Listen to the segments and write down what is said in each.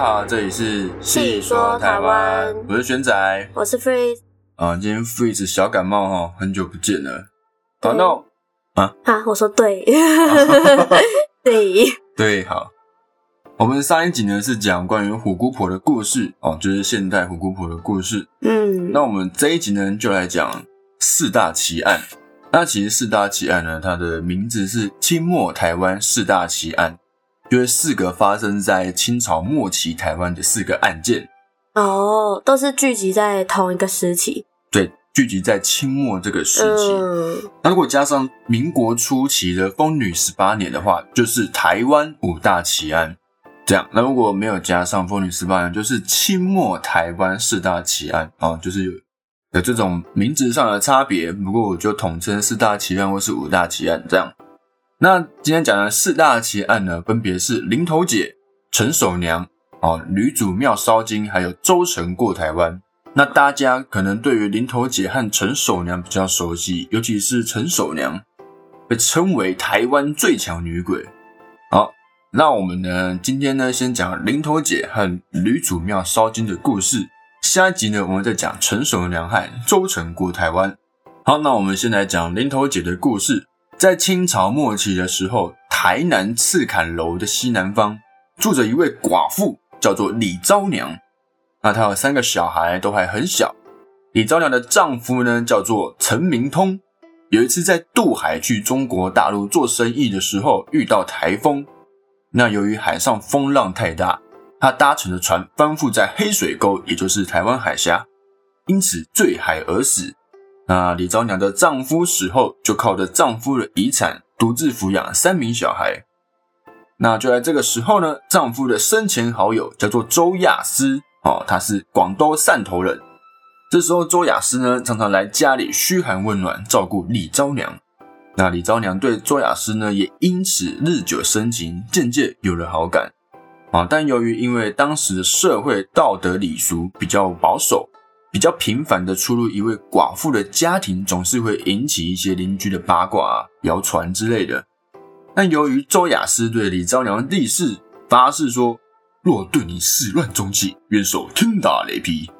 好，这里是细说台湾我是玄仔。我是 Freeze 啊，今天 Freeze 小感冒哈，很久不见了。好对 no 啊，我说对，对，对，好。我们上一集呢是讲关于虎姑婆的故事哦，就是现代虎姑婆的故事。嗯，那我们这一集呢就来讲四大奇案。那其实四大奇案呢，它的名字是清末台湾四大奇案，就是四个发生在清朝末期台湾的四个案件。哦，都是聚集在同一个时期，对，聚集在清末这个时期。嗯，那如果加上民国初期的风女十八年的话，就是台湾五大奇案。这样，那如果没有加上风女十八年，就是清末台湾四大奇案啊，就是有有这种名字上的差别。不过我就统称四大奇案或是五大奇案这样。那今天讲的四大奇案呢，分别是林头姐、陈守娘、哦吕祖庙烧金，还有周成过台湾。那大家可能对于林头姐和陈守娘比较熟悉，尤其是陈守娘被称为台湾最强女鬼。好，那我们呢，今天呢先讲林头姐和吕祖庙烧金的故事，下一集呢我们再讲陈守娘和周成过台湾。好，那我们先来讲林头姐的故事。在清朝末期的时候，台南赤坎楼的西南方住着一位寡妇，叫做李昭娘。那她有三个小孩，都还很小。李昭娘的丈夫呢，叫做陈明通。有一次在渡海去中国大陆做生意的时候，遇到台风。那由于海上风浪太大，他搭乘的船翻覆在黑水沟，也就是台湾海峡，因此坠海而死。那李昭娘的丈夫死后，就靠着丈夫的遗产，独自抚养三名小孩。那就在这个时候呢，丈夫的生前好友叫做周亚思，哦，他是广东汕头人。这时候周亚思呢，常常来家里嘘寒问暖，照顾李昭娘。那李昭娘对周亚思呢，也因此日久生情，渐渐有了好感。啊，但由于因为当时的社会道德礼俗比较保守，比较频繁的出入一位寡妇的家庭，总是会引起一些邻居的八卦啊、谣传之类的。但由于周雅思对李昭娘立誓发誓说，若对你始乱终弃，愿受天打雷劈。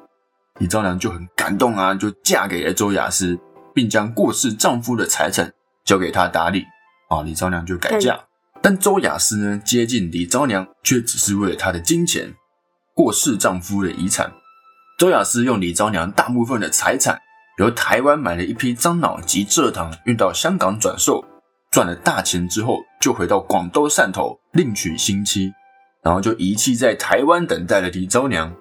李昭娘就很感动啊，就嫁给了周雅思，并将过世丈夫的财产交给他打理。啊，李昭娘就改嫁。但周雅思呢，接近李昭娘，却只是为了她的金钱，过世丈夫的遗产。周雅思用李昭娘大部分的财产，由台湾买了一批樟脑及蔗糖，运到香港转售，赚了大钱之后，就回到广东汕头另娶新妻，然后就遗弃在台湾等待了李昭娘。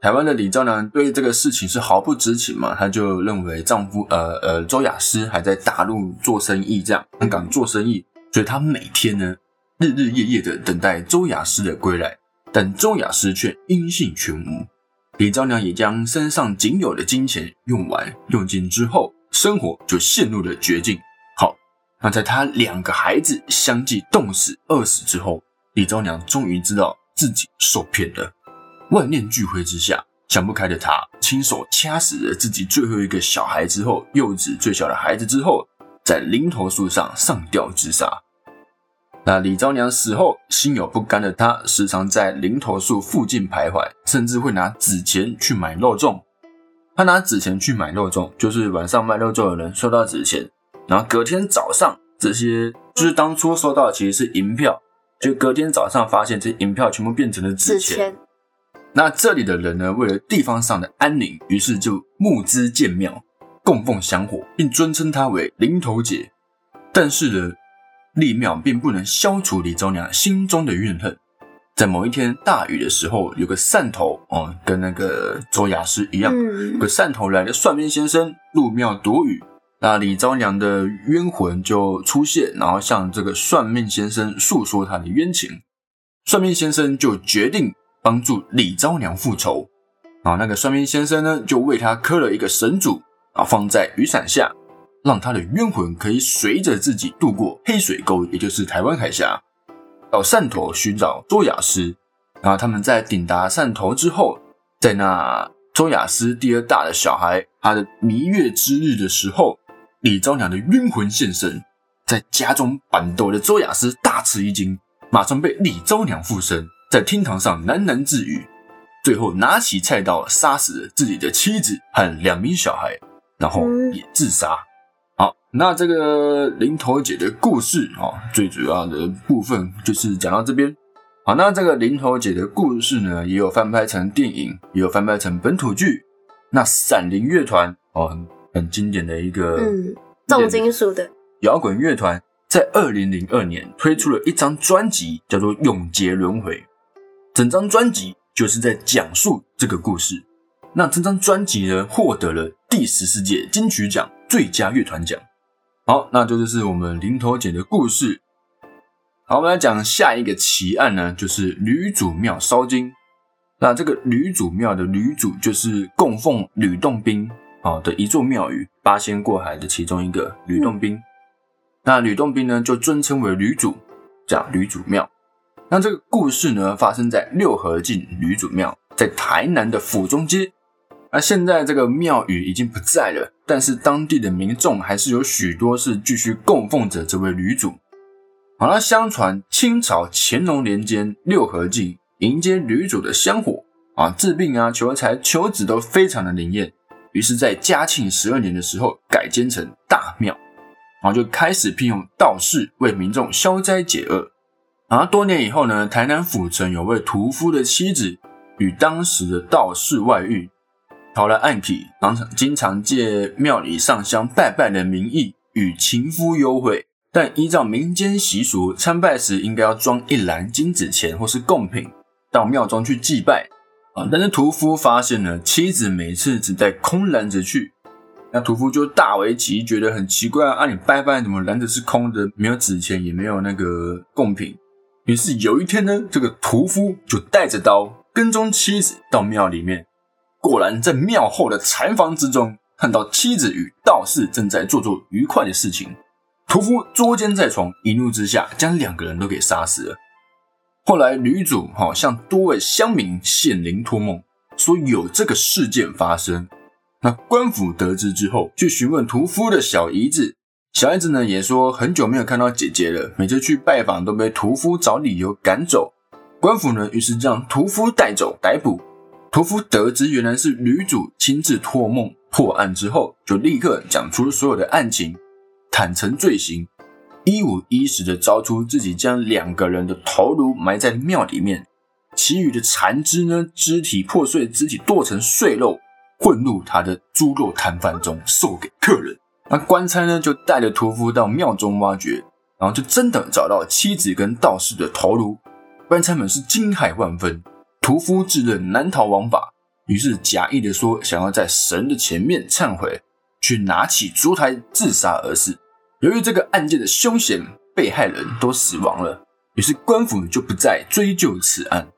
台湾的李昭娘对这个事情是毫不知情嘛，她就认为丈夫呃呃周雅思还在大陆做生意，这样香港做生意，所以她每天呢日日夜夜的等待周雅思的归来，但周雅思却音信全无。李昭娘也将身上仅有的金钱用完用尽之后，生活就陷入了绝境。好，那在她两个孩子相继冻死、饿死之后，李昭娘终于知道自己受骗了。万念俱灰之下，想不开的她亲手掐死了自己最后一个小孩之后，幼子最小的孩子之后，在林头树上上吊自杀。那李昭娘死后，心有不甘的她，时常在灵头树附近徘徊，甚至会拿纸钱去买肉粽。她拿纸钱去买肉粽，就是晚上卖肉粽的人收到纸钱，然后隔天早上，这些就是当初收到的其实是银票，就隔天早上发现这些银票全部变成了纸钱。那这里的人呢，为了地方上的安宁，于是就募资建庙，供奉香火，并尊称她为灵头姐。但是呢，立庙并不能消除李昭娘心中的怨恨。在某一天大雨的时候，有个汕头哦，跟那个周雅诗一样，有嗯个汕头来的算命先生入庙躲雨。那李昭娘的冤魂就出现，然后向这个算命先生诉说他的冤情。算命先生就决定帮助李昭娘复仇。啊，那个算命先生呢，就为他刻了一个神主，啊，放在雨伞下，让他的冤魂可以随着自己渡过黑水沟，也就是台湾海峡，到汕头寻找周雅诗。然后他们在抵达汕头之后，在那周雅诗第二大的小孩他的弥月之日的时候，李昭娘的冤魂现身，在家中板斗的周雅诗大吃一惊，马上被李昭娘附身，在厅堂上喃喃自语：“最后拿起菜刀杀死了自己的妻子和两名小孩，然后也自杀。好，那这个林头姐的故事啊，最主要的部分就是讲到这边。好，那这个林头姐的故事呢，也有翻拍成电影，也有翻拍成本土剧。那闪灵乐团哦，很很经典的一个嗯，重金属的摇滚乐团，在二零零二年推出了一张专辑，叫做《永劫轮回》。整张专辑就是在讲述这个故事。那这张专辑呢，获得了第十四届金曲奖最佳乐团奖。好，那这就是我们林头姐的故事。好，我们来讲下一个奇案呢，就是吕祖庙烧金。那这个吕祖庙的吕祖就是供奉吕洞宾啊的一座庙宇，八仙过海的其中一个吕洞宾。那吕洞宾呢，就尊称为吕祖，叫吕祖庙。那这个故事呢，发生在六合境吕祖庙，在台南的府中街。而现在这个庙宇已经不在了，但是当地的民众还是有许多是继续供奉着这位女主。好了，相传清朝乾隆年间，六合境。迎接女主的香火啊，治病啊、求财、求子都非常的灵验。于是，在嘉庆十二年的时候，改建成大庙，然后就开始聘用道士为民众消灾解厄。然后多年以后呢，台南府城有位屠夫的妻子与当时的道士外遇，朝来暗体，常常经常借庙里上香拜拜的名义与情夫幽会。但依照民间习俗，参拜时应该要装一篮金子钱或是贡品。到庙中去祭拜啊，但是屠夫发现了妻子每次只带空篮子去，那屠夫就大为奇，觉得很奇怪啊，你拜拜怎么篮子是空的，没有纸钱，也没有那个贡品。于是有一天呢，这个屠夫就带着刀跟踪妻子到庙里面，果然在庙后的禅房之中看到妻子与道士正在做做愉快的事情，屠夫捉奸在床，一怒之下将两个人都给杀死了。后来，女主哈向多位乡民显灵托梦，说有这个事件发生。那官府得知之后，去询问屠夫的小姨子，小姨子呢也说很久没有看到姐姐了，每次去拜访都被屠夫找理由赶走。官府呢于是将屠夫带走逮捕。屠夫得知原来是女主亲自托梦破案之后，就立刻讲出了所有的案情，坦诚罪行。一五一十的招出自己将两个人的头颅埋在庙里面，其余的残肢呢，肢体破碎，肢体剁成碎肉，混入他的猪肉摊贩中售给客人。那官差呢，就带着屠夫到庙中挖掘，然后就真的找到妻子跟道士的头颅。官差们是惊骇万分，屠夫自认难逃王法，于是假意的说想要在神的前面忏悔，去拿起烛台自杀而死。由于这个案件的凶险，被害人都死亡了，于是官府就不再追究此案。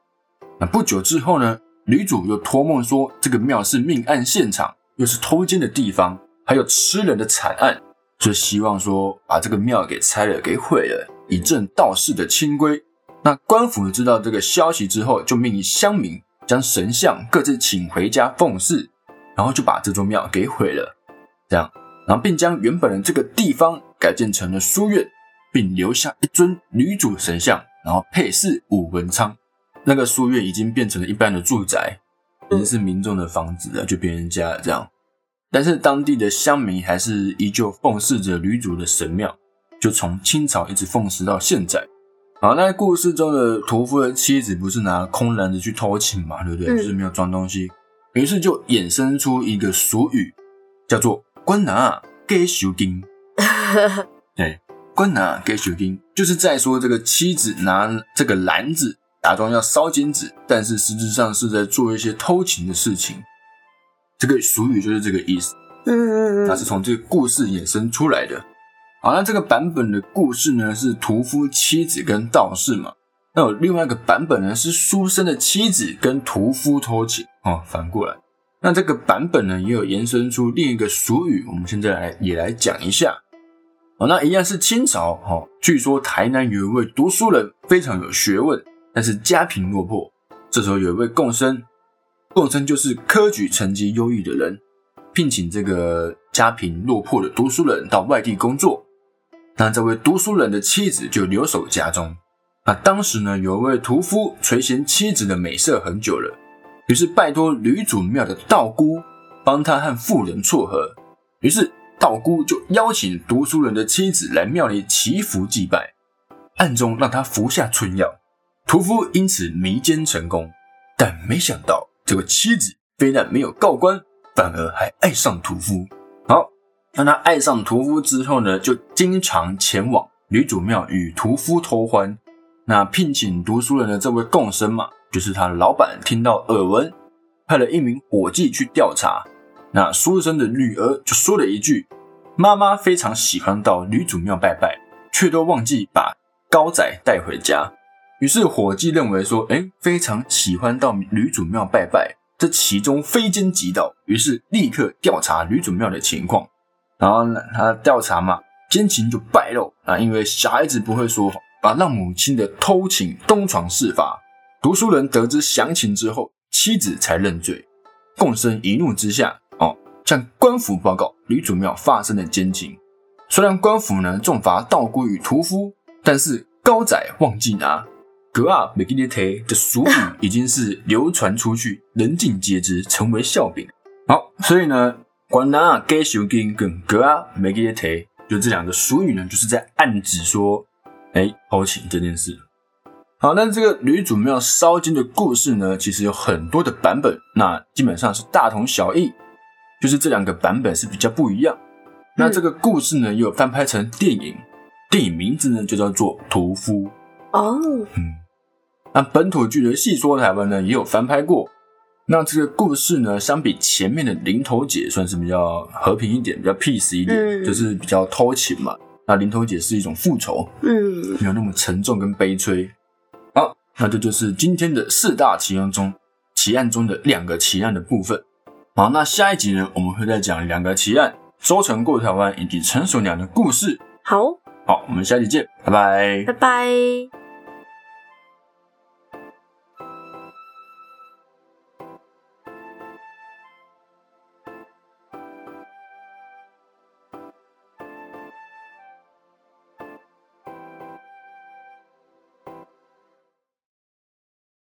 那不久之后呢，女主又托梦说这个庙是命案现场，又是偷奸的地方，还有吃人的惨案，就希望说把这个庙给拆了，给毁了，以正道士的清规。那官府知道这个消息之后，就命令乡民将神像各自请回家奉祀，然后就把这座庙给毁了。这样。然后，并将原本的这个地方改建成了书院，并留下一尊女主神像，然后配饰武文昌。那个书院已经变成了一般的住宅，已经是民众的房子了，就别人家这样。但是当地的乡民还是依旧奉祀着女主的神庙，就从清朝一直奉祀到现在。好，那故事中的屠夫的妻子不是拿空篮子去偷情嘛，对不对？就是没有装东西，于是就衍生出一个俗语，叫做。官拿给修金，对，关拿给修金，就是在说这个妻子拿这个篮子假装要烧金子，但是实质上是在做一些偷情的事情。这个俗语就是这个意思。嗯嗯嗯，它是从这个故事衍生出来的。好，那这个版本的故事呢是屠夫妻子跟道士嘛？那有另外一个版本呢是书生的妻子跟屠夫偷情哦，反过来。那这个版本呢，也有延伸出另一个俗语，我们现在来也来讲一下。哦，那一样是清朝哈，据说台南有一位读书人非常有学问，但是家贫落魄。这时候有一位贡生，贡生就是科举成绩优异的人，聘请这个家贫落魄的读书人到外地工作。那这位读书人的妻子就留守家中。那当时呢，有一位屠夫垂涎妻子的美色很久了。于是拜托吕祖庙的道姑帮他和妇人撮合。于是道姑就邀请读书人的妻子来庙里祈福祭拜，暗中让他服下春药。屠夫因此迷奸成功，但没想到这个妻子非但没有告官，反而还爱上屠夫。当他爱上屠夫之后呢，就经常前往女主庙与屠夫偷欢。那聘请读书人的这位共生嘛，就是他的老板，听到耳闻，派了一名伙计去调查。那书生的女儿就说了一句：“妈妈非常喜欢到女主庙拜拜，却都忘记把高仔带回家。”于是伙计认为说：“哎，非常喜欢到女主庙拜拜，这其中非奸即盗。”于是立刻调查女主庙的情况。然后呢，他调查嘛，奸情就败露啊，因为小孩子不会说谎。把让母亲的偷情东床事发，读书人得知详情之后，妻子才认罪。共生一怒之下，哦，向官府报告吕祖庙发生的奸情。虽然官府呢重罚道姑与屠夫，但是高仔忘记拿格啊没给你提的俗语已经是流传出去，人尽皆知，成为笑柄。好，所以呢，关拿给修金跟格啊没给你提，就这两个俗语呢，就是在暗指说。哎，偷情这件事，好，那这个女主庙烧金的故事呢，其实有很多的版本，那基本上是大同小异，就是这两个版本是比较不一样。那这个故事呢，又翻拍成电影，电影名字呢就叫做《屠夫》哦。嗯，那本土剧的戏说台湾呢也有翻拍过。那这个故事呢，相比前面的零头姐，算是比较和平一点，比较 peace 一点，就是比较偷情嘛。那零头姐是一种复仇，嗯，没有那么沉重跟悲催。好，那这就是今天的四大奇案中奇案中的两个奇案的部分。好，那下一集呢，我们会再讲两个奇案，周成过台湾以及成熟娘的故事。好，好，我们下集见，拜拜，拜拜。